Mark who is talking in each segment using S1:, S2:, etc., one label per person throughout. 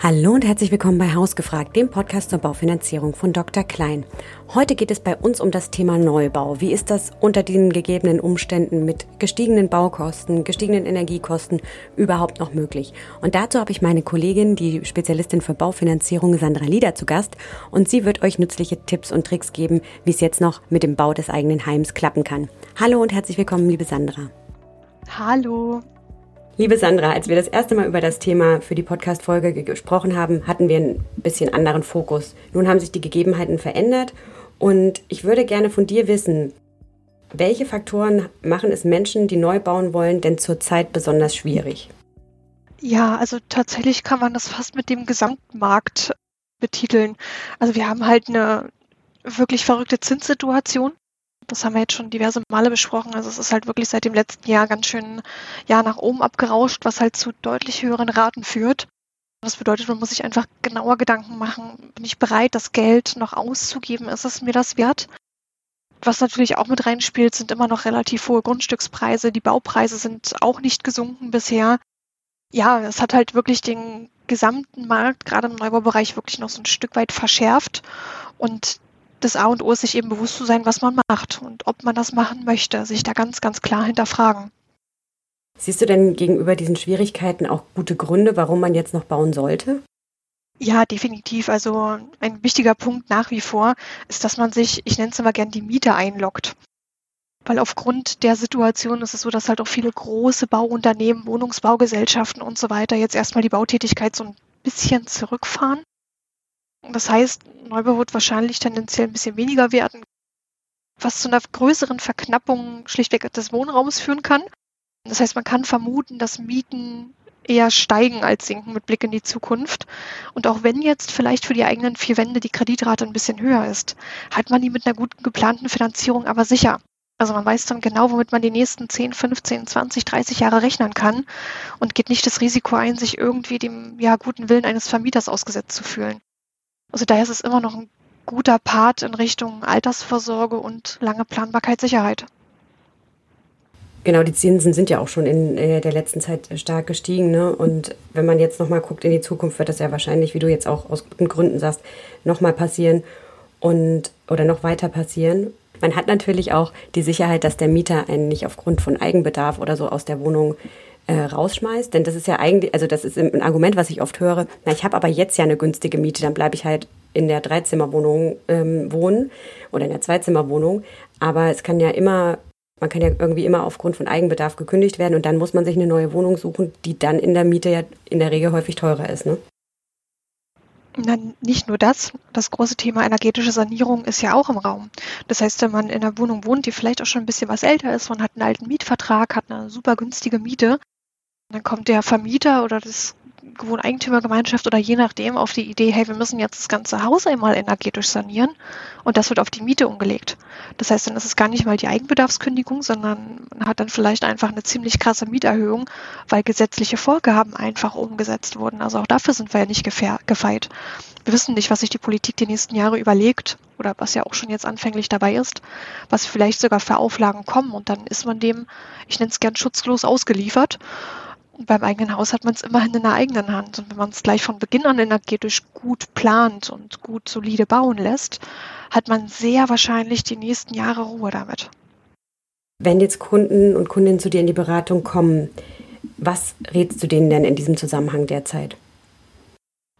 S1: Hallo und herzlich willkommen bei Hausgefragt, dem Podcast zur Baufinanzierung von Dr. Klein. Heute geht es bei uns um das Thema Neubau. Wie ist das unter den gegebenen Umständen mit gestiegenen Baukosten, gestiegenen Energiekosten überhaupt noch möglich? Und dazu habe ich meine Kollegin, die Spezialistin für Baufinanzierung Sandra Lieder zu Gast und sie wird euch nützliche Tipps und Tricks geben, wie es jetzt noch mit dem Bau des eigenen Heims klappen kann. Hallo und herzlich willkommen, liebe Sandra.
S2: Hallo.
S1: Liebe Sandra, als wir das erste Mal über das Thema für die Podcast-Folge gesprochen haben, hatten wir ein bisschen anderen Fokus. Nun haben sich die Gegebenheiten verändert und ich würde gerne von dir wissen, welche Faktoren machen es Menschen, die neu bauen wollen, denn zurzeit besonders schwierig?
S2: Ja, also tatsächlich kann man das fast mit dem Gesamtmarkt betiteln. Also wir haben halt eine wirklich verrückte Zinssituation. Das haben wir jetzt schon diverse Male besprochen. Also es ist halt wirklich seit dem letzten Jahr ganz schön ja, nach oben abgerauscht, was halt zu deutlich höheren Raten führt. Das bedeutet, man muss sich einfach genauer Gedanken machen, bin ich bereit, das Geld noch auszugeben? Ist es mir das wert? Was natürlich auch mit reinspielt, sind immer noch relativ hohe Grundstückspreise. Die Baupreise sind auch nicht gesunken bisher. Ja, es hat halt wirklich den gesamten Markt, gerade im Neubaubereich, wirklich noch so ein Stück weit verschärft. Und das A und O ist sich eben bewusst zu sein, was man macht und ob man das machen möchte, sich da ganz, ganz klar hinterfragen.
S1: Siehst du denn gegenüber diesen Schwierigkeiten auch gute Gründe, warum man jetzt noch bauen sollte?
S2: Ja, definitiv. Also ein wichtiger Punkt nach wie vor ist, dass man sich, ich nenne es immer gern die Miete einloggt. Weil aufgrund der Situation ist es so, dass halt auch viele große Bauunternehmen, Wohnungsbaugesellschaften und so weiter jetzt erstmal die Bautätigkeit so ein bisschen zurückfahren das heißt, Neubau wird wahrscheinlich tendenziell ein bisschen weniger werden, was zu einer größeren Verknappung schlichtweg des Wohnraums führen kann. Das heißt, man kann vermuten, dass Mieten eher steigen als sinken mit Blick in die Zukunft. Und auch wenn jetzt vielleicht für die eigenen vier Wände die Kreditrate ein bisschen höher ist, hat man die mit einer guten geplanten Finanzierung aber sicher. Also man weiß dann genau, womit man die nächsten 10, 15, 20, 30 Jahre rechnen kann und geht nicht das Risiko ein, sich irgendwie dem ja, guten Willen eines Vermieters ausgesetzt zu fühlen. Also daher ist es immer noch ein guter Part in Richtung Altersvorsorge und lange Planbarkeit, Sicherheit.
S1: Genau, die Zinsen sind ja auch schon in der letzten Zeit stark gestiegen. Ne? Und wenn man jetzt nochmal guckt in die Zukunft, wird das ja wahrscheinlich, wie du jetzt auch aus guten Gründen sagst, nochmal passieren und oder noch weiter passieren. Man hat natürlich auch die Sicherheit, dass der Mieter einen nicht aufgrund von Eigenbedarf oder so aus der Wohnung äh, rausschmeißt. Denn das ist ja eigentlich, also das ist ein Argument, was ich oft höre, na, ich habe aber jetzt ja eine günstige Miete, dann bleibe ich halt in der Dreizimmerwohnung ähm, wohnen oder in der Zweizimmerwohnung. Aber es kann ja immer, man kann ja irgendwie immer aufgrund von Eigenbedarf gekündigt werden und dann muss man sich eine neue Wohnung suchen, die dann in der Miete ja in der Regel häufig teurer ist. Ne?
S2: Na, nicht nur das. Das große Thema energetische Sanierung ist ja auch im Raum. Das heißt, wenn man in einer Wohnung wohnt, die vielleicht auch schon ein bisschen was älter ist, man hat einen alten Mietvertrag, hat eine super günstige Miete, dann kommt der Vermieter oder das Wohneigentümergemeinschaft oder je nachdem auf die Idee, hey, wir müssen jetzt das ganze Haus einmal energetisch sanieren und das wird auf die Miete umgelegt. Das heißt, dann ist es gar nicht mal die Eigenbedarfskündigung, sondern man hat dann vielleicht einfach eine ziemlich krasse Mieterhöhung, weil gesetzliche Vorgaben einfach umgesetzt wurden. Also auch dafür sind wir ja nicht gefeit. Wir wissen nicht, was sich die Politik die nächsten Jahre überlegt oder was ja auch schon jetzt anfänglich dabei ist, was vielleicht sogar für Auflagen kommen und dann ist man dem, ich nenne es gern schutzlos ausgeliefert beim eigenen Haus hat man es immerhin in der eigenen Hand. Und wenn man es gleich von Beginn an energetisch gut plant und gut solide bauen lässt, hat man sehr wahrscheinlich die nächsten Jahre Ruhe damit.
S1: Wenn jetzt Kunden und Kundinnen zu dir in die Beratung kommen, was rätst du denen denn in diesem Zusammenhang derzeit?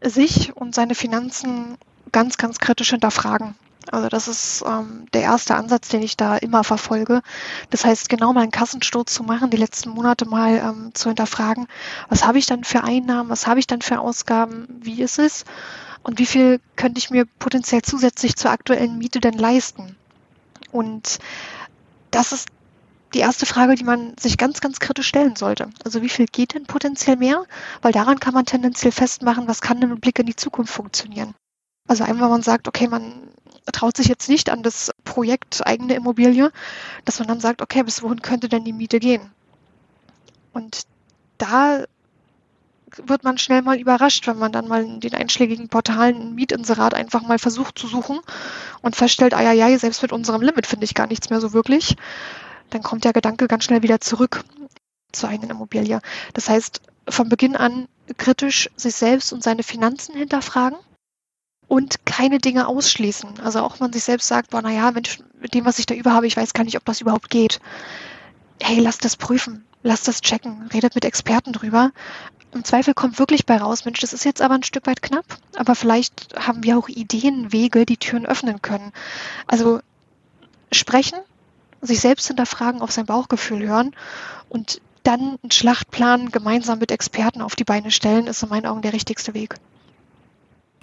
S2: Sich und seine Finanzen ganz, ganz kritisch hinterfragen. Also das ist ähm, der erste Ansatz, den ich da immer verfolge. Das heißt, genau mal einen Kassensturz zu machen, die letzten Monate mal ähm, zu hinterfragen, was habe ich dann für Einnahmen, was habe ich dann für Ausgaben, wie ist es und wie viel könnte ich mir potenziell zusätzlich zur aktuellen Miete denn leisten? Und das ist die erste Frage, die man sich ganz, ganz kritisch stellen sollte. Also wie viel geht denn potenziell mehr? Weil daran kann man tendenziell festmachen, was kann denn mit Blick in die Zukunft funktionieren. Also einmal, wenn man sagt, okay, man traut sich jetzt nicht an das Projekt eigene Immobilie, dass man dann sagt, okay, bis wohin könnte denn die Miete gehen? Und da wird man schnell mal überrascht, wenn man dann mal in den einschlägigen Portalen ein Mietinserat einfach mal versucht zu suchen und feststellt, ah ja, ja, selbst mit unserem Limit finde ich gar nichts mehr so wirklich. Dann kommt der Gedanke ganz schnell wieder zurück zur eigenen Immobilie. Das heißt, von Beginn an kritisch sich selbst und seine Finanzen hinterfragen und keine Dinge ausschließen. Also auch man sich selbst sagt, boah, naja, mit dem, was ich da über habe, ich weiß gar nicht, ob das überhaupt geht. Hey, lass das prüfen, lass das checken, redet mit Experten drüber. Im Zweifel kommt wirklich bei raus, Mensch, das ist jetzt aber ein Stück weit knapp, aber vielleicht haben wir auch Ideen, Wege, die Türen öffnen können. Also sprechen, sich selbst hinterfragen, auf sein Bauchgefühl hören und dann einen Schlachtplan gemeinsam mit Experten auf die Beine stellen, ist in meinen Augen der richtigste Weg.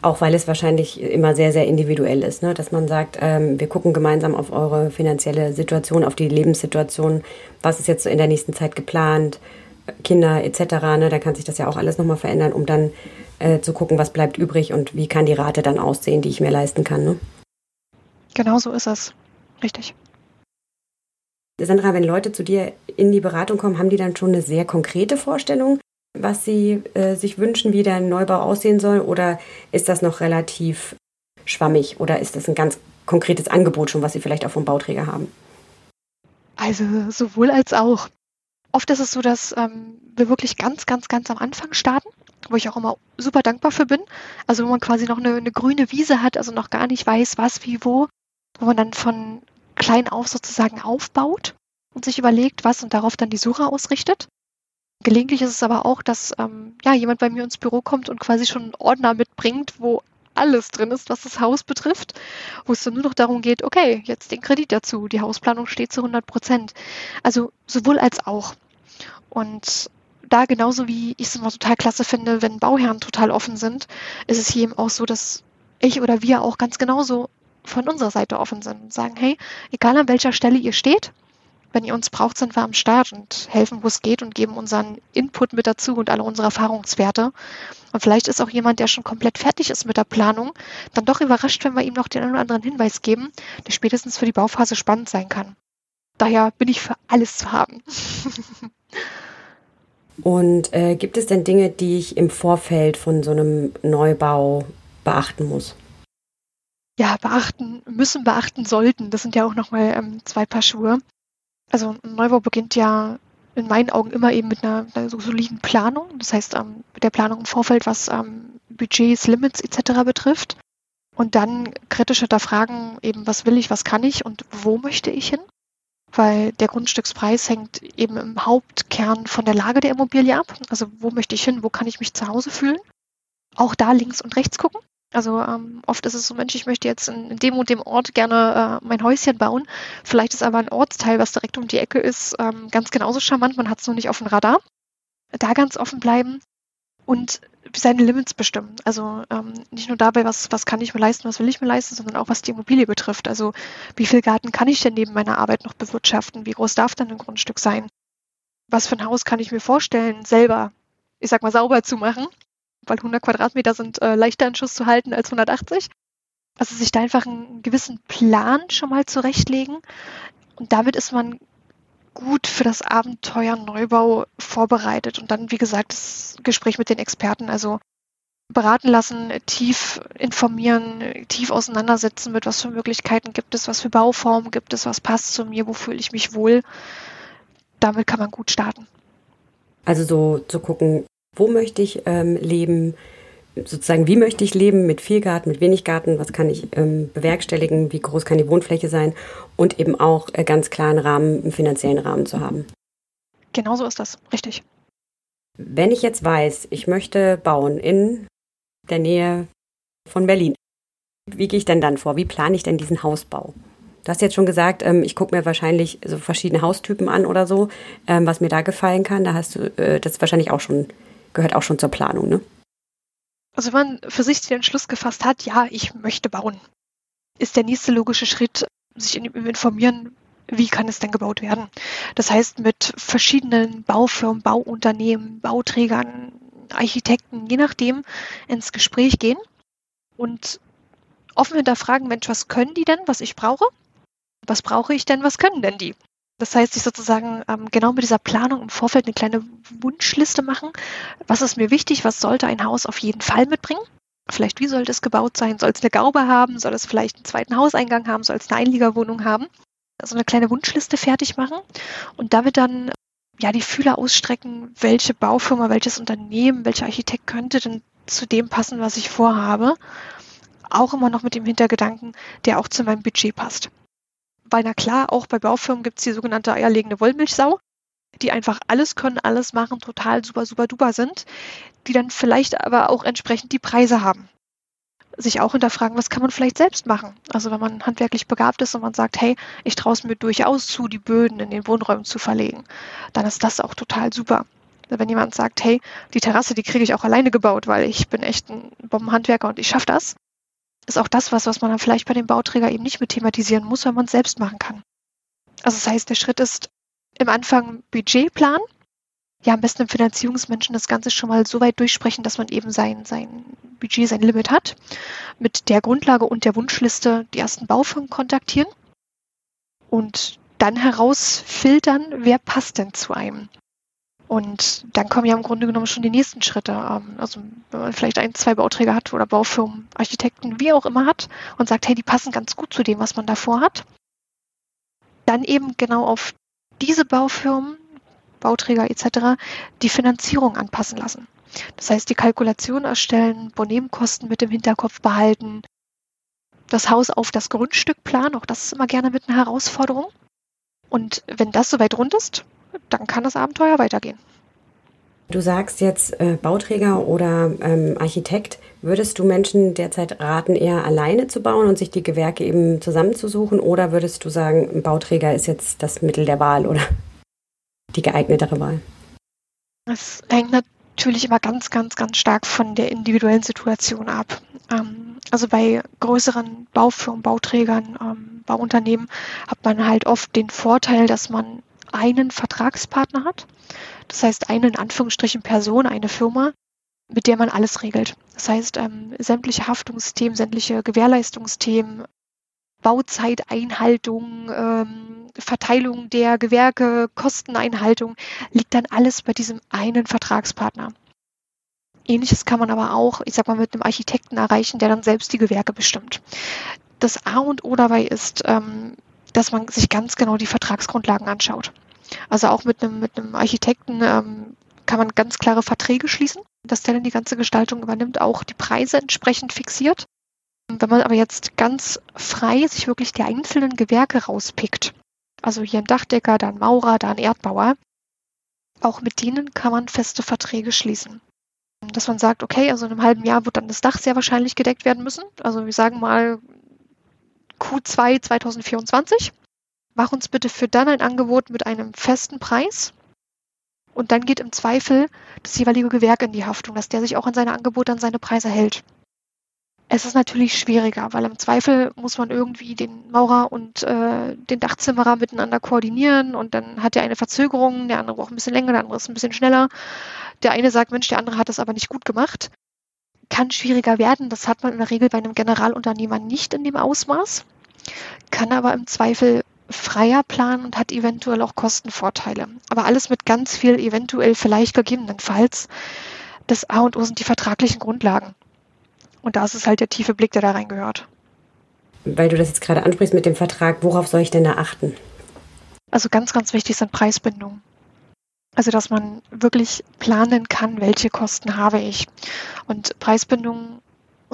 S1: Auch weil es wahrscheinlich immer sehr, sehr individuell ist, ne? dass man sagt, ähm, wir gucken gemeinsam auf eure finanzielle Situation, auf die Lebenssituation, was ist jetzt in der nächsten Zeit geplant, Kinder etc. Ne? Da kann sich das ja auch alles nochmal verändern, um dann äh, zu gucken, was bleibt übrig und wie kann die Rate dann aussehen, die ich mir leisten kann. Ne?
S2: Genau so ist es. Richtig.
S1: Sandra, wenn Leute zu dir in die Beratung kommen, haben die dann schon eine sehr konkrete Vorstellung, was sie äh, sich wünschen, wie der Neubau aussehen soll? Oder ist das noch relativ schwammig? Oder ist das ein ganz konkretes Angebot schon, was sie vielleicht auch vom Bauträger haben?
S2: Also sowohl als auch. Oft ist es so, dass ähm, wir wirklich ganz, ganz, ganz am Anfang starten, wo ich auch immer super dankbar für bin. Also wo man quasi noch eine, eine grüne Wiese hat, also noch gar nicht weiß, was, wie, wo, wo man dann von klein auf sozusagen aufbaut und sich überlegt, was und darauf dann die Suche ausrichtet. Gelegentlich ist es aber auch, dass ähm, ja, jemand bei mir ins Büro kommt und quasi schon einen Ordner mitbringt, wo alles drin ist, was das Haus betrifft, wo es dann nur noch darum geht, okay, jetzt den Kredit dazu, die Hausplanung steht zu 100 Prozent. Also sowohl als auch. Und da genauso wie ich es immer total klasse finde, wenn Bauherren total offen sind, ist es hier eben auch so, dass ich oder wir auch ganz genauso von unserer Seite offen sind und sagen, hey, egal an welcher Stelle ihr steht, wenn ihr uns braucht, sind wir am Start und helfen, wo es geht und geben unseren Input mit dazu und alle unsere Erfahrungswerte. Und vielleicht ist auch jemand, der schon komplett fertig ist mit der Planung, dann doch überrascht, wenn wir ihm noch den einen oder anderen Hinweis geben, der spätestens für die Bauphase spannend sein kann. Daher bin ich für alles zu haben.
S1: und äh, gibt es denn Dinge, die ich im Vorfeld von so einem Neubau beachten muss?
S2: ja, beachten müssen, beachten sollten. Das sind ja auch nochmal ähm, zwei Paar Schuhe. Also ein Neubau beginnt ja in meinen Augen immer eben mit einer, einer so soliden Planung. Das heißt, ähm, mit der Planung im Vorfeld, was ähm, Budgets, Limits etc. betrifft. Und dann kritisch hinterfragen, eben, was will ich, was kann ich und wo möchte ich hin? Weil der Grundstückspreis hängt eben im Hauptkern von der Lage der Immobilie ab. Also wo möchte ich hin, wo kann ich mich zu Hause fühlen? Auch da links und rechts gucken. Also ähm, oft ist es so, Mensch, ich möchte jetzt in, dem und dem Ort gerne äh, mein Häuschen bauen. Vielleicht ist aber ein Ortsteil, was direkt um die Ecke ist, ähm, ganz genauso charmant. Man hat es noch nicht auf dem Radar. Da ganz offen bleiben und seine Limits bestimmen. Also ähm, nicht nur dabei, was, was kann ich mir leisten, was will ich mir leisten, sondern auch was die Immobilie betrifft. Also wie viel Garten kann ich denn neben meiner Arbeit noch bewirtschaften? Wie groß darf dann ein Grundstück sein? Was für ein Haus kann ich mir vorstellen, selber, ich sag mal, sauber zu machen? Weil 100 Quadratmeter sind äh, leichter in Schuss zu halten als 180. Also sich da einfach einen gewissen Plan schon mal zurechtlegen. Und damit ist man gut für das Abenteuer Neubau vorbereitet. Und dann, wie gesagt, das Gespräch mit den Experten, also beraten lassen, tief informieren, tief auseinandersetzen mit, was für Möglichkeiten gibt es, was für Bauformen gibt es, was passt zu mir, wo fühle ich mich wohl. Damit kann man gut starten.
S1: Also so zu gucken, wo möchte ich ähm, leben, sozusagen, wie möchte ich leben mit viel Garten, mit wenig Garten, was kann ich ähm, bewerkstelligen, wie groß kann die Wohnfläche sein und eben auch äh, ganz klaren Rahmen, einen finanziellen Rahmen zu haben.
S2: Genau so ist das, richtig.
S1: Wenn ich jetzt weiß, ich möchte bauen in der Nähe von Berlin, wie gehe ich denn dann vor? Wie plane ich denn diesen Hausbau? Du hast jetzt schon gesagt, ähm, ich gucke mir wahrscheinlich so verschiedene Haustypen an oder so, ähm, was mir da gefallen kann. Da hast du äh, das wahrscheinlich auch schon gehört auch schon zur Planung, ne?
S2: Also wenn man für sich den Entschluss gefasst hat, ja, ich möchte bauen, ist der nächste logische Schritt, sich informieren, wie kann es denn gebaut werden. Das heißt, mit verschiedenen Baufirmen, Bauunternehmen, Bauträgern, Architekten, je nachdem, ins Gespräch gehen und offen hinterfragen, Mensch, was können die denn, was ich brauche? Was brauche ich denn, was können denn die? Das heißt, sich sozusagen ähm, genau mit dieser Planung im Vorfeld eine kleine Wunschliste machen. Was ist mir wichtig? Was sollte ein Haus auf jeden Fall mitbringen? Vielleicht, wie sollte es gebaut sein? Soll es eine Gaube haben? Soll es vielleicht einen zweiten Hauseingang haben? Soll es eine Einliegerwohnung haben? Also eine kleine Wunschliste fertig machen und damit dann ja, die Fühler ausstrecken, welche Baufirma, welches Unternehmen, welcher Architekt könnte denn zu dem passen, was ich vorhabe. Auch immer noch mit dem Hintergedanken, der auch zu meinem Budget passt. Weil na klar, auch bei Baufirmen gibt es die sogenannte eierlegende Wollmilchsau, die einfach alles können, alles machen, total super, super duper sind, die dann vielleicht aber auch entsprechend die Preise haben sich auch hinterfragen, was kann man vielleicht selbst machen? Also wenn man handwerklich begabt ist und man sagt, hey, ich traue es mir durchaus zu, die Böden in den Wohnräumen zu verlegen, dann ist das auch total super. Wenn jemand sagt, hey, die Terrasse, die kriege ich auch alleine gebaut, weil ich bin echt ein Bombenhandwerker und ich schaffe das, ist auch das was, was man dann vielleicht bei dem Bauträger eben nicht mit thematisieren muss, weil man es selbst machen kann. Also das heißt, der Schritt ist im Anfang Budgetplan, ja, am besten im Finanzierungsmenschen das Ganze schon mal so weit durchsprechen, dass man eben sein, sein Budget, sein Limit hat. Mit der Grundlage und der Wunschliste die ersten Baufirmen kontaktieren und dann herausfiltern, wer passt denn zu einem. Und dann kommen ja im Grunde genommen schon die nächsten Schritte. Ähm, also wenn man vielleicht ein, zwei Bauträger hat oder Baufirmen, Architekten, wie auch immer hat und sagt, hey, die passen ganz gut zu dem, was man davor hat. Dann eben genau auf diese Baufirmen Bauträger etc. die Finanzierung anpassen lassen. Das heißt, die Kalkulation erstellen, Bonebenkosten mit im Hinterkopf behalten, das Haus auf das Grundstück planen, auch das ist immer gerne mit einer Herausforderung. Und wenn das soweit rund ist, dann kann das Abenteuer weitergehen.
S1: Du sagst jetzt äh, Bauträger oder ähm, Architekt. Würdest du Menschen derzeit raten, eher alleine zu bauen und sich die Gewerke eben zusammenzusuchen? Oder würdest du sagen, ein Bauträger ist jetzt das Mittel der Wahl oder die geeignetere Wahl?
S2: Es hängt natürlich immer ganz, ganz, ganz stark von der individuellen Situation ab. Ähm, also bei größeren Baufirmen, Bauträgern, ähm, Bauunternehmen hat man halt oft den Vorteil, dass man einen Vertragspartner hat. Das heißt, eine in Anführungsstrichen Person, eine Firma, mit der man alles regelt. Das heißt, ähm, sämtliche Haftungsthemen, sämtliche Gewährleistungsthemen, Bauzeiteinhaltung, ähm, Verteilung der Gewerke, Kosteneinhaltung, liegt dann alles bei diesem einen Vertragspartner. Ähnliches kann man aber auch, ich sag mal, mit einem Architekten erreichen, der dann selbst die Gewerke bestimmt. Das A und O dabei ist, ähm, dass man sich ganz genau die Vertragsgrundlagen anschaut. Also auch mit einem, mit einem Architekten ähm, kann man ganz klare Verträge schließen, dass der dann die ganze Gestaltung übernimmt, auch die Preise entsprechend fixiert. Wenn man aber jetzt ganz frei sich wirklich die einzelnen Gewerke rauspickt, also hier ein Dachdecker, da ein Maurer, da ein Erdbauer, auch mit denen kann man feste Verträge schließen. Dass man sagt, okay, also in einem halben Jahr wird dann das Dach sehr wahrscheinlich gedeckt werden müssen. Also wir sagen mal Q2 2024. Mach uns bitte für dann ein Angebot mit einem festen Preis. Und dann geht im Zweifel das jeweilige Gewerk in die Haftung, dass der sich auch an seine Angebote, an seine Preise hält. Es ist natürlich schwieriger, weil im Zweifel muss man irgendwie den Maurer und äh, den Dachzimmerer miteinander koordinieren und dann hat der eine Verzögerung, der andere braucht ein bisschen länger, der andere ist ein bisschen schneller. Der eine sagt, Mensch, der andere hat das aber nicht gut gemacht. Kann schwieriger werden, das hat man in der Regel bei einem Generalunternehmer nicht in dem Ausmaß, kann aber im Zweifel freier planen und hat eventuell auch Kostenvorteile. Aber alles mit ganz viel eventuell vielleicht gegebenenfalls. Das A und O sind die vertraglichen Grundlagen. Und da ist es halt der tiefe Blick, der da reingehört.
S1: Weil du das jetzt gerade ansprichst mit dem Vertrag, worauf soll ich denn da achten?
S2: Also ganz, ganz wichtig sind Preisbindungen. Also dass man wirklich planen kann, welche Kosten habe ich. Und Preisbindungen,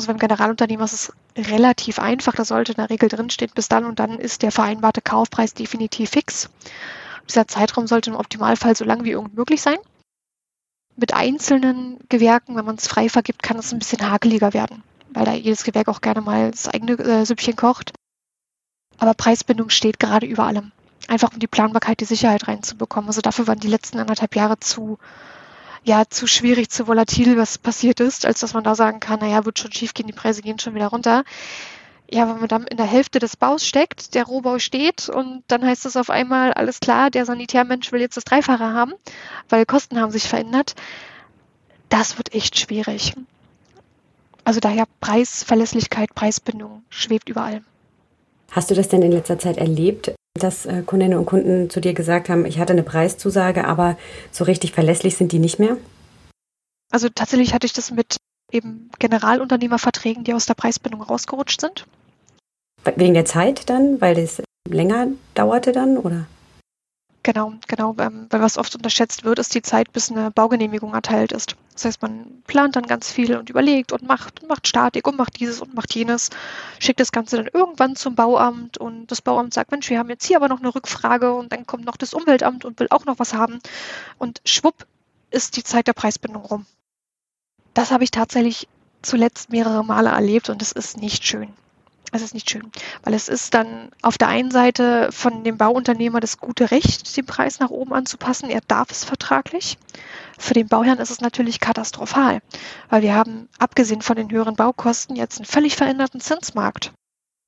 S2: also beim Generalunternehmer ist es relativ einfach, da sollte in der Regel drinstehen, bis dann und dann ist der vereinbarte Kaufpreis definitiv fix. Dieser Zeitraum sollte im Optimalfall so lang wie irgend möglich sein mit einzelnen Gewerken, wenn man es frei vergibt, kann es ein bisschen hakeliger werden, weil da jedes Gewerk auch gerne mal das eigene äh, Süppchen kocht. Aber Preisbindung steht gerade über allem. Einfach um die Planbarkeit, die Sicherheit reinzubekommen. Also dafür waren die letzten anderthalb Jahre zu, ja, zu schwierig, zu volatil, was passiert ist, als dass man da sagen kann, naja, wird schon schief gehen, die Preise gehen schon wieder runter ja, wenn man dann in der Hälfte des Baus steckt, der Rohbau steht und dann heißt es auf einmal, alles klar, der Sanitärmensch will jetzt das Dreifache haben, weil Kosten haben sich verändert. Das wird echt schwierig. Also daher Preis, Verlässlichkeit, Preisbindung schwebt überall.
S1: Hast du das denn in letzter Zeit erlebt, dass äh, Kundinnen und Kunden zu dir gesagt haben, ich hatte eine Preiszusage, aber so richtig verlässlich sind die nicht mehr?
S2: Also tatsächlich hatte ich das mit eben Generalunternehmerverträgen, die aus der Preisbindung rausgerutscht sind.
S1: Wegen der Zeit dann, weil das länger dauerte dann, oder?
S2: Genau, genau. Ähm, weil was oft unterschätzt wird, ist die Zeit, bis eine Baugenehmigung erteilt ist. Das heißt, man plant dann ganz viel und überlegt und macht und macht Statik und macht dieses und macht jenes, schickt das Ganze dann irgendwann zum Bauamt und das Bauamt sagt, Mensch, wir haben jetzt hier aber noch eine Rückfrage und dann kommt noch das Umweltamt und will auch noch was haben. Und schwupp ist die Zeit der Preisbindung rum. Das habe ich tatsächlich zuletzt mehrere Male erlebt und es ist nicht schön. Es ist nicht schön, weil es ist dann auf der einen Seite von dem Bauunternehmer das gute Recht, den Preis nach oben anzupassen. Er darf es vertraglich. Für den Bauherrn ist es natürlich katastrophal, weil wir haben, abgesehen von den höheren Baukosten, jetzt einen völlig veränderten Zinsmarkt.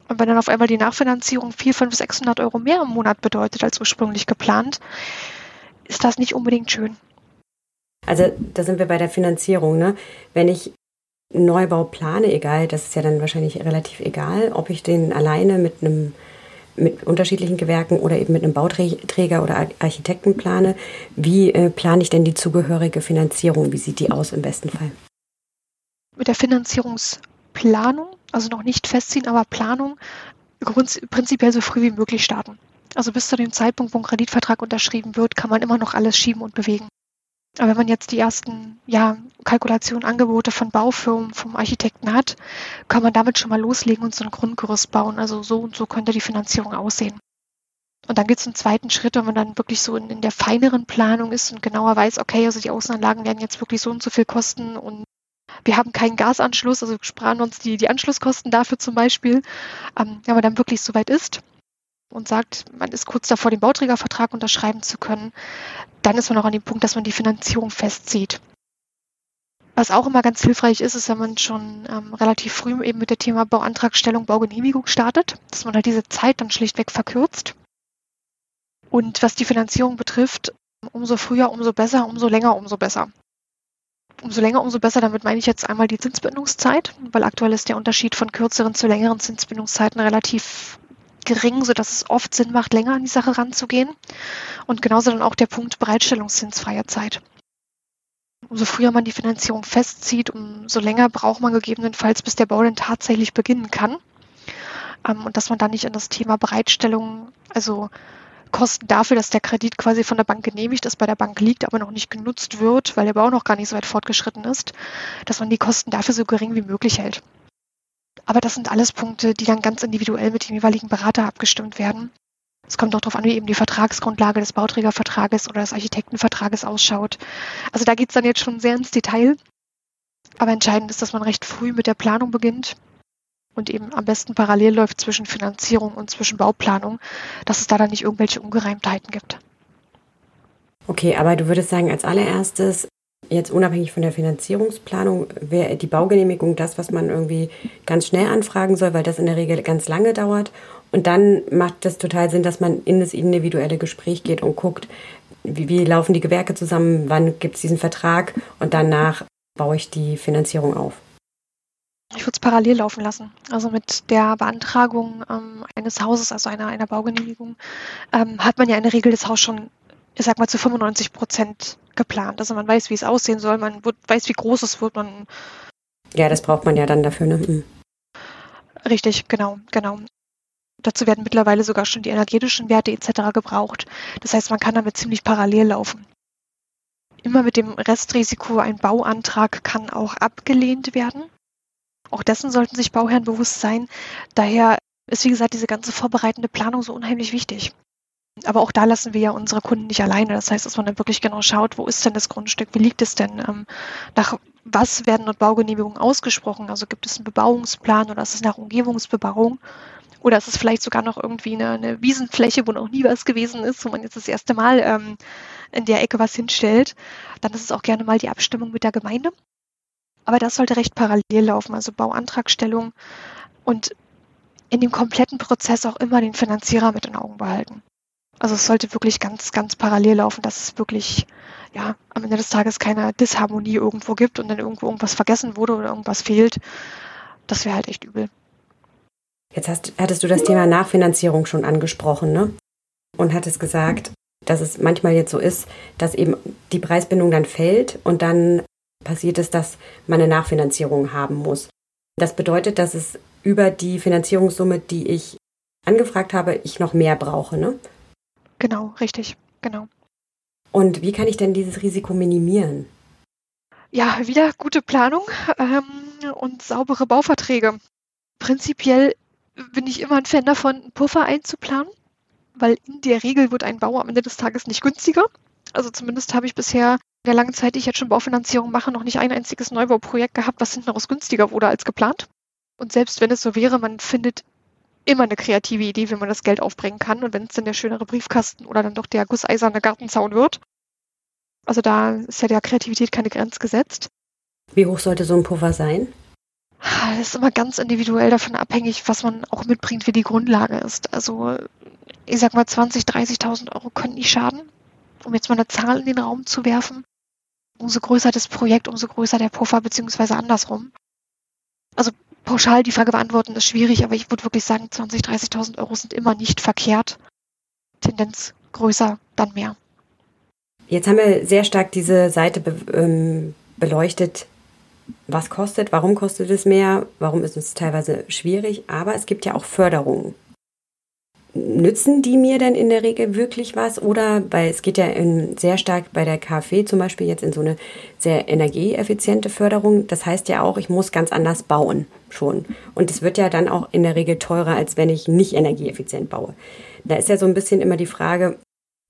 S2: Und wenn dann auf einmal die Nachfinanzierung 400, 500, 600 Euro mehr im Monat bedeutet als ursprünglich geplant, ist das nicht unbedingt schön.
S1: Also da sind wir bei der Finanzierung. Ne? Wenn ich Neubau plane, egal, das ist ja dann wahrscheinlich relativ egal, ob ich den alleine mit einem mit unterschiedlichen Gewerken oder eben mit einem Bauträger oder Architekten plane. Wie äh, plane ich denn die zugehörige Finanzierung? Wie sieht die aus im besten Fall?
S2: Mit der Finanzierungsplanung, also noch nicht festziehen, aber Planung, prinzipiell so früh wie möglich starten. Also bis zu dem Zeitpunkt, wo ein Kreditvertrag unterschrieben wird, kann man immer noch alles schieben und bewegen. Aber wenn man jetzt die ersten ja, Kalkulationen, Angebote von Baufirmen, vom Architekten hat, kann man damit schon mal loslegen und so ein Grundgerüst bauen. Also so und so könnte die Finanzierung aussehen. Und dann geht es im zweiten Schritt, wenn man dann wirklich so in, in, der feineren Planung ist und genauer weiß, okay, also die Außenanlagen werden jetzt wirklich so und so viel kosten und wir haben keinen Gasanschluss, also sparen uns die, die Anschlusskosten dafür zum Beispiel. Ähm, wenn man dann wirklich so weit ist, und sagt, man ist kurz davor, den Bauträgervertrag unterschreiben zu können, dann ist man auch an dem Punkt, dass man die Finanzierung festzieht. Was auch immer ganz hilfreich ist, ist, wenn man schon ähm, relativ früh eben mit dem Thema Bauantragstellung, Baugenehmigung startet, dass man halt diese Zeit dann schlichtweg verkürzt. Und was die Finanzierung betrifft, umso früher, umso besser, umso länger, umso besser. Umso länger, umso besser. Damit meine ich jetzt einmal die Zinsbindungszeit, weil aktuell ist der Unterschied von kürzeren zu längeren Zinsbindungszeiten relativ gering, sodass es oft Sinn macht, länger an die Sache ranzugehen. Und genauso dann auch der Punkt Bereitstellungszinsfreier Zeit. Umso früher man die Finanzierung festzieht, umso länger braucht man gegebenenfalls, bis der Bau dann tatsächlich beginnen kann. Ähm, und dass man dann nicht in das Thema Bereitstellung, also Kosten dafür, dass der Kredit quasi von der Bank genehmigt ist, bei der Bank liegt, aber noch nicht genutzt wird, weil der Bau noch gar nicht so weit fortgeschritten ist, dass man die Kosten dafür so gering wie möglich hält. Aber das sind alles Punkte, die dann ganz individuell mit dem jeweiligen Berater abgestimmt werden. Es kommt auch darauf an, wie eben die Vertragsgrundlage des Bauträgervertrages oder des Architektenvertrages ausschaut. Also da geht es dann jetzt schon sehr ins Detail. Aber entscheidend ist, dass man recht früh mit der Planung beginnt und eben am besten parallel läuft zwischen Finanzierung und zwischen Bauplanung, dass es da dann nicht irgendwelche Ungereimtheiten gibt.
S1: Okay, aber du würdest sagen, als allererstes Jetzt unabhängig von der Finanzierungsplanung wäre die Baugenehmigung das, was man irgendwie ganz schnell anfragen soll, weil das in der Regel ganz lange dauert. Und dann macht es total Sinn, dass man in das individuelle Gespräch geht und guckt, wie, wie laufen die Gewerke zusammen, wann gibt es diesen Vertrag und danach baue ich die Finanzierung auf.
S2: Ich würde es parallel laufen lassen. Also mit der Beantragung ähm, eines Hauses, also einer, einer Baugenehmigung, ähm, hat man ja in der Regel das Haus schon ich sag mal, zu 95 Prozent geplant. Also man weiß, wie es aussehen soll, man wird, weiß, wie groß es wird, man.
S1: Ja, das braucht man ja dann dafür, ne? Mhm.
S2: Richtig, genau, genau. Dazu werden mittlerweile sogar schon die energetischen Werte etc. gebraucht. Das heißt, man kann damit ziemlich parallel laufen. Immer mit dem Restrisiko, ein Bauantrag kann auch abgelehnt werden. Auch dessen sollten sich Bauherren bewusst sein. Daher ist, wie gesagt, diese ganze vorbereitende Planung so unheimlich wichtig. Aber auch da lassen wir ja unsere Kunden nicht alleine. Das heißt, dass man dann wirklich genau schaut, wo ist denn das Grundstück, wie liegt es denn, ähm, nach was werden dort Baugenehmigungen ausgesprochen? Also gibt es einen Bebauungsplan oder ist es nach Umgebungsbebauung? Oder ist es vielleicht sogar noch irgendwie eine, eine, Wiesenfläche, wo noch nie was gewesen ist, wo man jetzt das erste Mal ähm, in der Ecke was hinstellt? Dann ist es auch gerne mal die Abstimmung mit der Gemeinde. Aber das sollte recht parallel laufen, also Bauantragstellung und in dem kompletten Prozess auch immer den Finanzierer mit den Augen behalten. Also es sollte wirklich ganz, ganz parallel laufen, dass es wirklich ja, am Ende des Tages keine Disharmonie irgendwo gibt und dann irgendwo irgendwas vergessen wurde oder irgendwas fehlt. Das wäre halt echt übel.
S1: Jetzt hast, hattest du das Thema Nachfinanzierung schon angesprochen, ne? Und hattest gesagt, dass es manchmal jetzt so ist, dass eben die Preisbindung dann fällt und dann passiert es, dass man eine Nachfinanzierung haben muss. Das bedeutet, dass es über die Finanzierungssumme, die ich angefragt habe, ich noch mehr brauche, ne?
S2: Genau, richtig. genau.
S1: Und wie kann ich denn dieses Risiko minimieren?
S2: Ja, wieder gute Planung ähm, und saubere Bauverträge. Prinzipiell bin ich immer ein Fan davon, einen Puffer einzuplanen, weil in der Regel wird ein Bau am Ende des Tages nicht günstiger. Also zumindest habe ich bisher in der langen Zeit, die ich jetzt schon Baufinanzierung mache, noch nicht ein einziges Neubauprojekt gehabt, was hinten raus günstiger wurde als geplant. Und selbst wenn es so wäre, man findet immer eine kreative Idee, wie man das Geld aufbringen kann. Und wenn es dann der schönere Briefkasten oder dann doch der gusseiserne Gartenzaun wird. Also da ist ja der Kreativität keine Grenze gesetzt.
S1: Wie hoch sollte so ein Puffer sein?
S2: Das ist immer ganz individuell davon abhängig, was man auch mitbringt, wie die Grundlage ist. Also ich sag mal 20, 30.000 Euro können nicht schaden, um jetzt mal eine Zahl in den Raum zu werfen. Umso größer das Projekt, umso größer der Puffer, beziehungsweise andersrum. Also pauschal die Frage beantworten ist schwierig, aber ich würde wirklich sagen, 20, 30.000 Euro sind immer nicht verkehrt. Tendenz größer, dann mehr.
S1: Jetzt haben wir sehr stark diese Seite be ähm, beleuchtet. Was kostet, warum kostet es mehr, warum ist es teilweise schwierig, aber es gibt ja auch Förderungen nützen die mir denn in der Regel wirklich was? Oder, weil es geht ja in, sehr stark bei der KfW zum Beispiel jetzt in so eine sehr energieeffiziente Förderung. Das heißt ja auch, ich muss ganz anders bauen schon. Und es wird ja dann auch in der Regel teurer, als wenn ich nicht energieeffizient baue. Da ist ja so ein bisschen immer die Frage,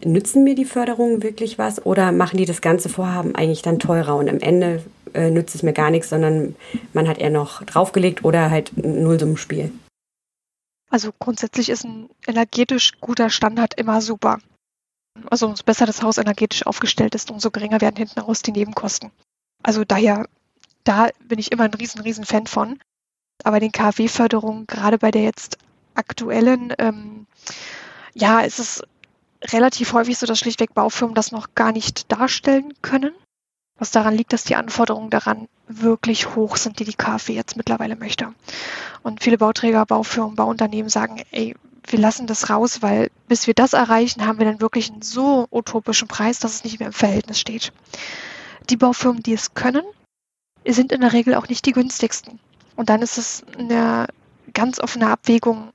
S1: nützen mir die Förderungen wirklich was oder machen die das ganze Vorhaben eigentlich dann teurer und am Ende äh, nützt es mir gar nichts, sondern man hat eher noch draufgelegt oder halt ein Nullsummenspiel?
S2: Also grundsätzlich ist ein energetisch guter Standard immer super. Also umso besser das Haus energetisch aufgestellt ist, umso geringer werden hinten raus die Nebenkosten. Also daher, da bin ich immer ein riesen, riesen Fan von. Aber den KfW-Förderungen, gerade bei der jetzt aktuellen, ähm, ja, ist es relativ häufig so, dass schlichtweg Baufirmen das noch gar nicht darstellen können. Was daran liegt, dass die Anforderungen daran wirklich hoch sind, die die KfW jetzt mittlerweile möchte. Und viele Bauträger, Baufirmen, Bauunternehmen sagen, ey, wir lassen das raus, weil bis wir das erreichen, haben wir dann wirklich einen so utopischen Preis, dass es nicht mehr im Verhältnis steht. Die Baufirmen, die es können, sind in der Regel auch nicht die günstigsten. Und dann ist es eine ganz offene Abwägung,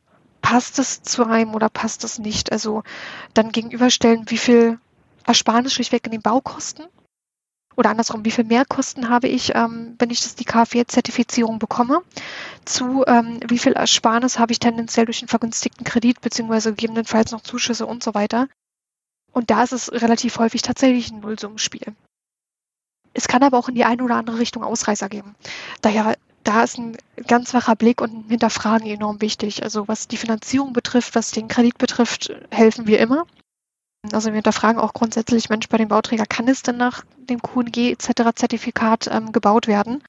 S2: passt es zu einem oder passt es nicht. Also dann gegenüberstellen, wie viel Ersparnis schlichtweg in den Baukosten oder andersrum, wie viel Mehrkosten habe ich, ähm, wenn ich das die KfW-Zertifizierung bekomme, zu ähm, wie viel Ersparnis habe ich tendenziell durch den vergünstigten Kredit, beziehungsweise gegebenenfalls noch Zuschüsse und so weiter. Und da ist es relativ häufig tatsächlich ein Nullsummenspiel. Es kann aber auch in die eine oder andere Richtung Ausreißer geben. Daher da ist ein ganz wacher Blick und ein Hinterfragen enorm wichtig. Also was die Finanzierung betrifft, was den Kredit betrifft, helfen wir immer. Also wir hinterfragen auch grundsätzlich, Mensch, bei dem Bauträger kann es denn nach dem QNG etc. Zertifikat ähm, gebaut werden?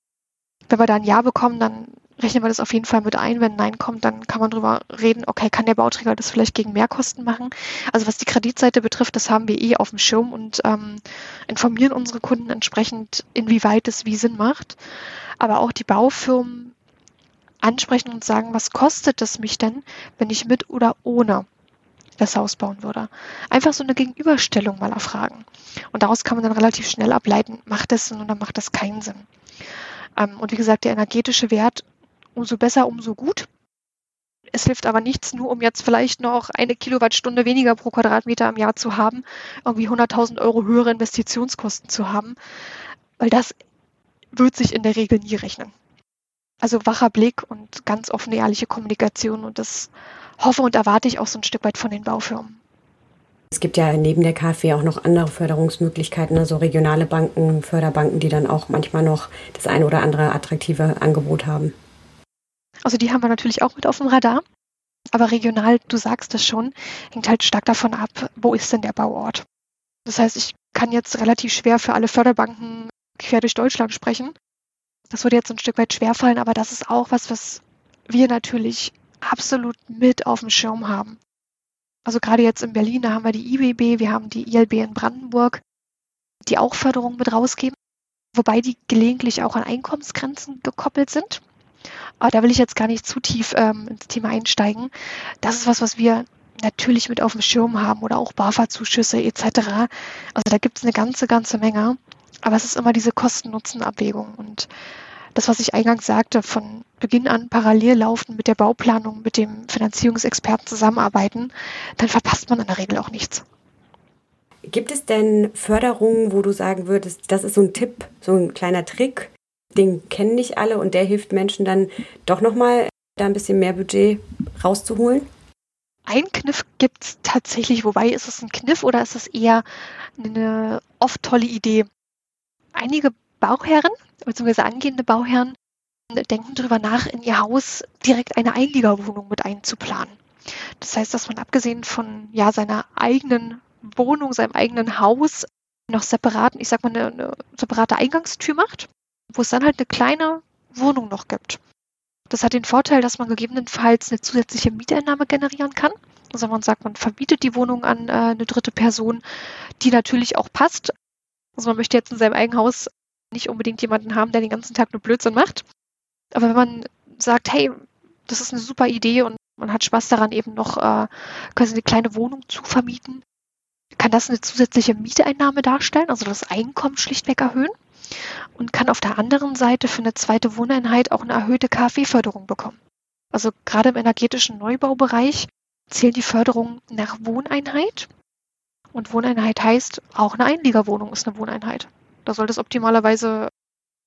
S2: Wenn wir da ein Ja bekommen, dann rechnen wir das auf jeden Fall mit ein. Wenn Nein kommt, dann kann man darüber reden, okay, kann der Bauträger das vielleicht gegen Mehrkosten machen? Also was die Kreditseite betrifft, das haben wir eh auf dem Schirm und ähm, informieren unsere Kunden entsprechend, inwieweit es wie Sinn macht. Aber auch die Baufirmen ansprechen und sagen, was kostet es mich denn, wenn ich mit oder ohne das Haus bauen würde. Einfach so eine Gegenüberstellung mal erfragen. Und daraus kann man dann relativ schnell ableiten, macht das Sinn oder macht das keinen Sinn. Ähm, und wie gesagt, der energetische Wert, umso besser, umso gut. Es hilft aber nichts, nur um jetzt vielleicht noch eine Kilowattstunde weniger pro Quadratmeter im Jahr zu haben, irgendwie 100.000 Euro höhere Investitionskosten zu haben, weil das wird sich in der Regel nie rechnen. Also wacher Blick und ganz offene, ehrliche Kommunikation und das hoffe und erwarte ich auch so ein Stück weit von den Baufirmen.
S1: Es gibt ja neben der KfW auch noch andere Förderungsmöglichkeiten, also regionale Banken, Förderbanken, die dann auch manchmal noch das ein oder andere attraktive Angebot haben.
S2: Also die haben wir natürlich auch mit auf dem Radar. Aber regional, du sagst es schon, hängt halt stark davon ab, wo ist denn der Bauort. Das heißt, ich kann jetzt relativ schwer für alle Förderbanken quer durch Deutschland sprechen. Das würde jetzt ein Stück weit schwerfallen, aber das ist auch was, was wir natürlich absolut mit auf dem Schirm haben. Also gerade jetzt in Berlin, da haben wir die IBB, wir haben die ILB in Brandenburg, die auch Förderungen mit rausgeben, wobei die gelegentlich auch an Einkommensgrenzen gekoppelt sind. Aber da will ich jetzt gar nicht zu tief ähm, ins Thema einsteigen. Das ist was, was wir natürlich mit auf dem Schirm haben oder auch BAFA-Zuschüsse etc. Also da gibt es eine ganze, ganze Menge. Aber es ist immer diese Kosten-Nutzen-Abwägung. Und das, was ich eingangs sagte, von Beginn an parallel laufen mit der Bauplanung, mit dem Finanzierungsexperten zusammenarbeiten, dann verpasst man in der Regel auch nichts.
S1: Gibt es denn Förderungen, wo du sagen würdest, das ist so ein Tipp, so ein kleiner Trick, den kennen nicht alle und der hilft Menschen dann doch nochmal da ein bisschen mehr Budget rauszuholen?
S2: Ein Kniff gibt es tatsächlich, wobei ist es ein Kniff oder ist es eher eine oft tolle Idee? Einige Bauherren bzw. angehende Bauherren denken darüber nach, in ihr Haus direkt eine Einliegerwohnung mit einzuplanen. Das heißt, dass man abgesehen von ja, seiner eigenen Wohnung, seinem eigenen Haus noch separaten, ich sag mal, eine, eine separate Eingangstür macht, wo es dann halt eine kleine Wohnung noch gibt. Das hat den Vorteil, dass man gegebenenfalls eine zusätzliche Mieteinnahme generieren kann. Also man sagt, man verbietet die Wohnung an äh, eine dritte Person, die natürlich auch passt. Also man möchte jetzt in seinem eigenen Haus nicht unbedingt jemanden haben, der den ganzen Tag nur Blödsinn macht. Aber wenn man sagt, hey, das ist eine super Idee und man hat Spaß daran, eben noch äh, quasi eine kleine Wohnung zu vermieten, kann das eine zusätzliche Mieteinnahme darstellen, also das Einkommen schlichtweg erhöhen und kann auf der anderen Seite für eine zweite Wohneinheit auch eine erhöhte KfW-Förderung bekommen. Also gerade im energetischen Neubaubereich zählen die Förderungen nach Wohneinheit. Und Wohneinheit heißt, auch eine Einliegerwohnung ist eine Wohneinheit. Da sollte es optimalerweise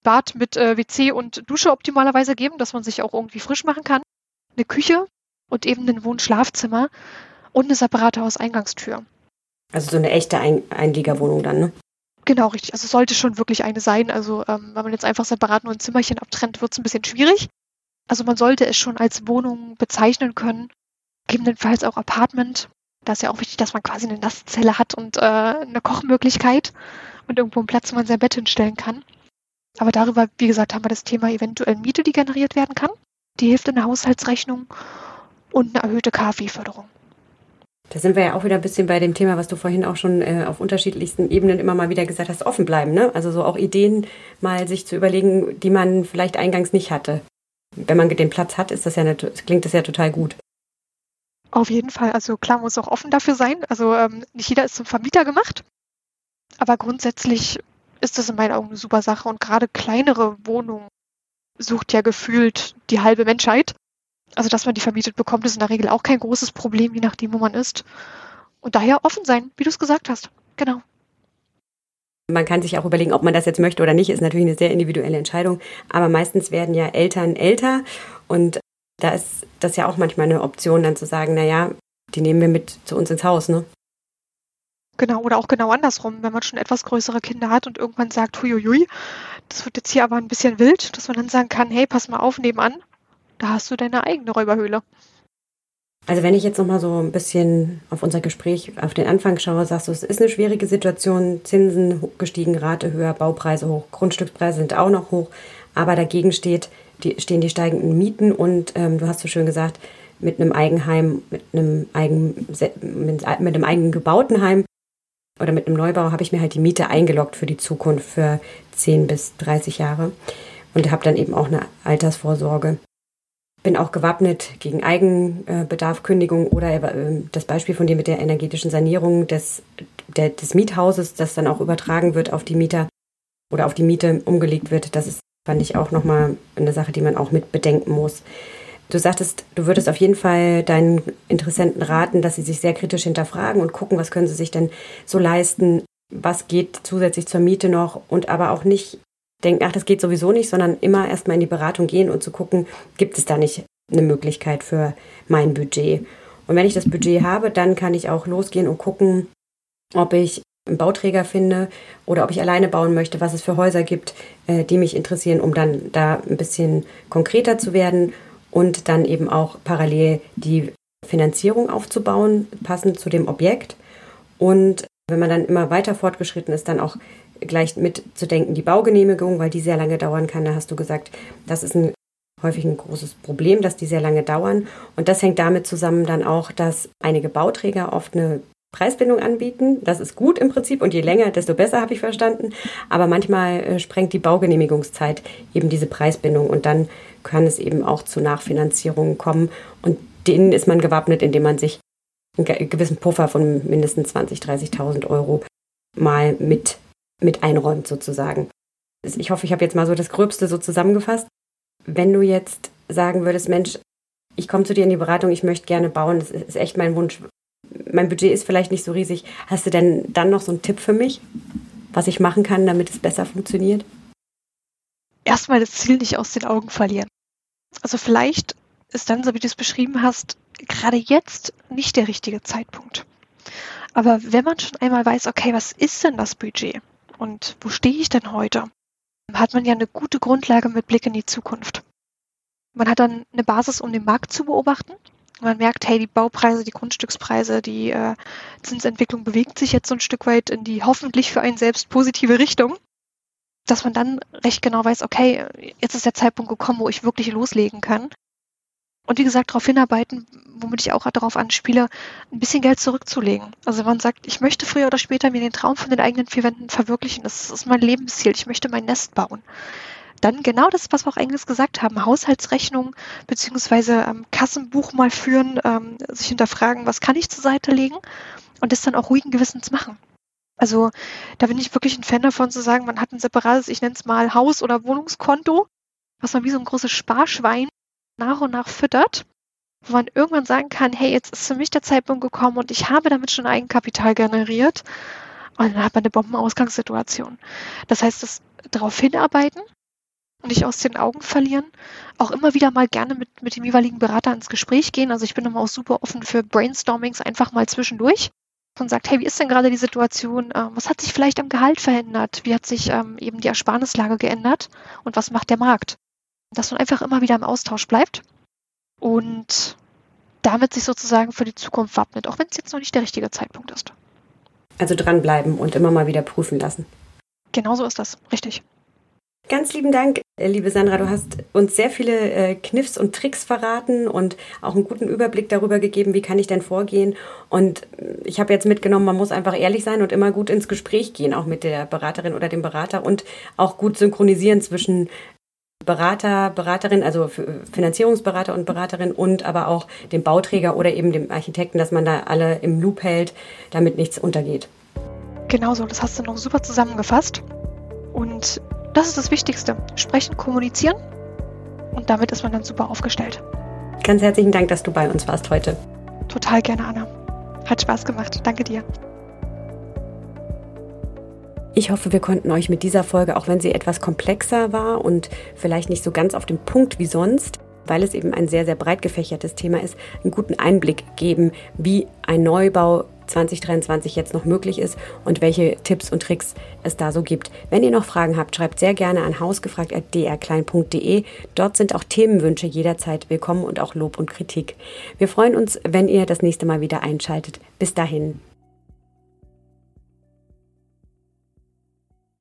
S2: Bad mit äh, WC und Dusche optimalerweise geben, dass man sich auch irgendwie frisch machen kann. Eine Küche und eben ein Wohnschlafzimmer und eine separate Hauseingangstür.
S1: Also so eine echte Ein Einliegerwohnung dann, ne?
S2: Genau, richtig. Also sollte schon wirklich eine sein. Also ähm, wenn man jetzt einfach separat nur ein Zimmerchen abtrennt, wird es ein bisschen schwierig. Also man sollte es schon als Wohnung bezeichnen können. Gegebenenfalls auch Apartment. Da ist ja auch wichtig, dass man quasi eine Nasszelle hat und äh, eine Kochmöglichkeit und irgendwo einen Platz, wo man sein Bett hinstellen kann. Aber darüber, wie gesagt, haben wir das Thema eventuell Miete, die generiert werden kann. Die hilft in der Haushaltsrechnung und eine erhöhte KfW-Förderung.
S1: Da sind wir ja auch wieder ein bisschen bei dem Thema, was du vorhin auch schon äh, auf unterschiedlichsten Ebenen immer mal wieder gesagt hast, offen bleiben. Ne? Also so auch Ideen mal sich zu überlegen, die man vielleicht eingangs nicht hatte. Wenn man den Platz hat, ist das ja nicht, klingt das ja total gut.
S2: Auf jeden Fall. Also klar muss auch offen dafür sein. Also ähm, nicht jeder ist zum Vermieter gemacht. Aber grundsätzlich ist das in meinen Augen eine super Sache. Und gerade kleinere Wohnungen sucht ja gefühlt die halbe Menschheit. Also, dass man die vermietet bekommt, ist in der Regel auch kein großes Problem, je nachdem, wo man ist. Und daher offen sein, wie du es gesagt hast. Genau.
S1: Man kann sich auch überlegen, ob man das jetzt möchte oder nicht, ist natürlich eine sehr individuelle Entscheidung. Aber meistens werden ja Eltern älter und da ist das ja auch manchmal eine Option, dann zu sagen, naja, die nehmen wir mit zu uns ins Haus, ne?
S2: Genau, oder auch genau andersrum, wenn man schon etwas größere Kinder hat und irgendwann sagt, huiuiui, das wird jetzt hier aber ein bisschen wild, dass man dann sagen kann, hey, pass mal auf, nebenan, da hast du deine eigene Räuberhöhle.
S1: Also wenn ich jetzt nochmal so ein bisschen auf unser Gespräch auf den Anfang schaue, sagst du, es ist eine schwierige Situation, Zinsen gestiegen, Rate höher, Baupreise hoch, Grundstückspreise sind auch noch hoch, aber dagegen steht, die, stehen die steigenden Mieten und ähm, du hast so schön gesagt, mit einem Eigenheim, mit einem, eigen, mit, einem eigenen gebauten Heim oder mit einem Neubau habe ich mir halt die Miete eingeloggt für die Zukunft für 10 bis 30 Jahre und habe dann eben auch eine Altersvorsorge bin auch gewappnet gegen Eigenbedarf, Kündigung oder äh, das Beispiel von dir mit der energetischen Sanierung des, der, des Miethauses, das dann auch übertragen wird auf die Mieter oder auf die Miete umgelegt wird. Das ist, fand ich, auch nochmal eine Sache, die man auch mit bedenken muss. Du sagtest, du würdest auf jeden Fall deinen Interessenten raten, dass sie sich sehr kritisch hinterfragen und gucken, was können sie sich denn so leisten, was geht zusätzlich zur Miete noch und aber auch nicht denken, ach, das geht sowieso nicht, sondern immer erstmal in die Beratung gehen und zu gucken, gibt es da nicht eine Möglichkeit für mein Budget. Und wenn ich das Budget habe, dann kann ich auch losgehen und gucken, ob ich einen Bauträger finde oder ob ich alleine bauen möchte, was es für Häuser gibt, äh, die mich interessieren, um dann da ein bisschen konkreter zu werden und dann eben auch parallel die Finanzierung aufzubauen, passend zu dem Objekt. Und wenn man dann immer weiter fortgeschritten ist, dann auch gleich mitzudenken, die Baugenehmigung, weil die sehr lange dauern kann. Da hast du gesagt, das ist ein, häufig ein großes Problem, dass die sehr lange dauern. Und das hängt damit zusammen dann auch, dass einige Bauträger oft eine Preisbindung anbieten. Das ist gut im Prinzip und je länger, desto besser, habe ich verstanden. Aber manchmal äh, sprengt die Baugenehmigungszeit eben diese Preisbindung und dann kann es eben auch zu Nachfinanzierungen kommen. Und denen ist man gewappnet, indem man sich einen gewissen Puffer von mindestens 20.000, 30.000 Euro mal mit mit einräumt sozusagen. Ich hoffe, ich habe jetzt mal so das Gröbste so zusammengefasst. Wenn du jetzt sagen würdest, Mensch, ich komme zu dir in die Beratung, ich möchte gerne bauen, das ist echt mein Wunsch. mein Budget ist vielleicht nicht so riesig. Hast du denn dann noch so einen Tipp für mich, was ich machen kann, damit es besser funktioniert?
S2: Erstmal das Ziel nicht aus den Augen verlieren. Also vielleicht ist dann, so wie du es beschrieben hast, gerade jetzt nicht der richtige Zeitpunkt. Aber wenn man schon einmal weiß, okay, was ist denn das Budget und wo stehe ich denn heute, hat man ja eine gute Grundlage mit Blick in die Zukunft. Man hat dann eine Basis, um den Markt zu beobachten. Man merkt, hey, die Baupreise, die Grundstückspreise, die äh, Zinsentwicklung bewegt sich jetzt so ein Stück weit in die hoffentlich für einen selbst positive Richtung, dass man dann recht genau weiß, okay, jetzt ist der Zeitpunkt gekommen, wo ich wirklich loslegen kann und wie gesagt, darauf hinarbeiten, womit ich auch darauf anspiele, ein bisschen Geld zurückzulegen. Also wenn man sagt, ich möchte früher oder später mir den Traum von den eigenen vier Wänden verwirklichen, das ist mein Lebensziel, ich möchte mein Nest bauen. Dann genau das, was wir auch eigentlich gesagt haben, Haushaltsrechnung beziehungsweise ähm, Kassenbuch mal führen, ähm, sich hinterfragen, was kann ich zur Seite legen und das dann auch ruhigen Gewissens machen. Also da bin ich wirklich ein Fan davon zu sagen, man hat ein separates, ich nenne es mal Haus- oder Wohnungskonto, was man wie so ein großes Sparschwein nach und nach füttert, wo man irgendwann sagen kann, hey, jetzt ist für mich der Zeitpunkt gekommen und ich habe damit schon Eigenkapital generiert. Und dann hat man eine Bombenausgangssituation. Das heißt, das darauf hinarbeiten und nicht aus den Augen verlieren. Auch immer wieder mal gerne mit, mit dem jeweiligen Berater ins Gespräch gehen. Also ich bin immer auch super offen für Brainstormings einfach mal zwischendurch und sagt, hey, wie ist denn gerade die Situation? Ähm, was hat sich vielleicht am Gehalt verändert? Wie hat sich ähm, eben die Ersparnislage geändert? Und was macht der Markt? Dass man einfach immer wieder im Austausch bleibt und damit sich sozusagen für die Zukunft wappnet, auch wenn es jetzt noch nicht der richtige Zeitpunkt ist.
S1: Also dranbleiben und immer mal wieder prüfen lassen.
S2: Genau so ist das, richtig.
S1: Ganz lieben Dank, liebe Sandra. Du hast uns sehr viele äh, Kniffs und Tricks verraten und auch einen guten Überblick darüber gegeben, wie kann ich denn vorgehen. Und ich habe jetzt mitgenommen, man muss einfach ehrlich sein und immer gut ins Gespräch gehen, auch mit der Beraterin oder dem Berater und auch gut synchronisieren zwischen Berater, Beraterin, also Finanzierungsberater und Beraterin und aber auch dem Bauträger oder eben dem Architekten, dass man da alle im Loop hält, damit nichts untergeht.
S2: Genau so, das hast du noch super zusammengefasst. Und das ist das Wichtigste. Sprechen, kommunizieren und damit ist man dann super aufgestellt.
S1: Ganz herzlichen Dank, dass du bei uns warst heute.
S2: Total gerne, Anna. Hat Spaß gemacht. Danke dir.
S1: Ich hoffe, wir konnten euch mit dieser Folge, auch wenn sie etwas komplexer war und vielleicht nicht so ganz auf den Punkt wie sonst, weil es eben ein sehr, sehr breit gefächertes Thema ist, einen guten Einblick geben, wie ein Neubau 2023 jetzt noch möglich ist und welche Tipps und Tricks es da so gibt. Wenn ihr noch Fragen habt, schreibt sehr gerne an hausgefragt.drklein.de. Dort sind auch Themenwünsche jederzeit willkommen und auch Lob und Kritik. Wir freuen uns, wenn ihr das nächste Mal wieder einschaltet. Bis dahin.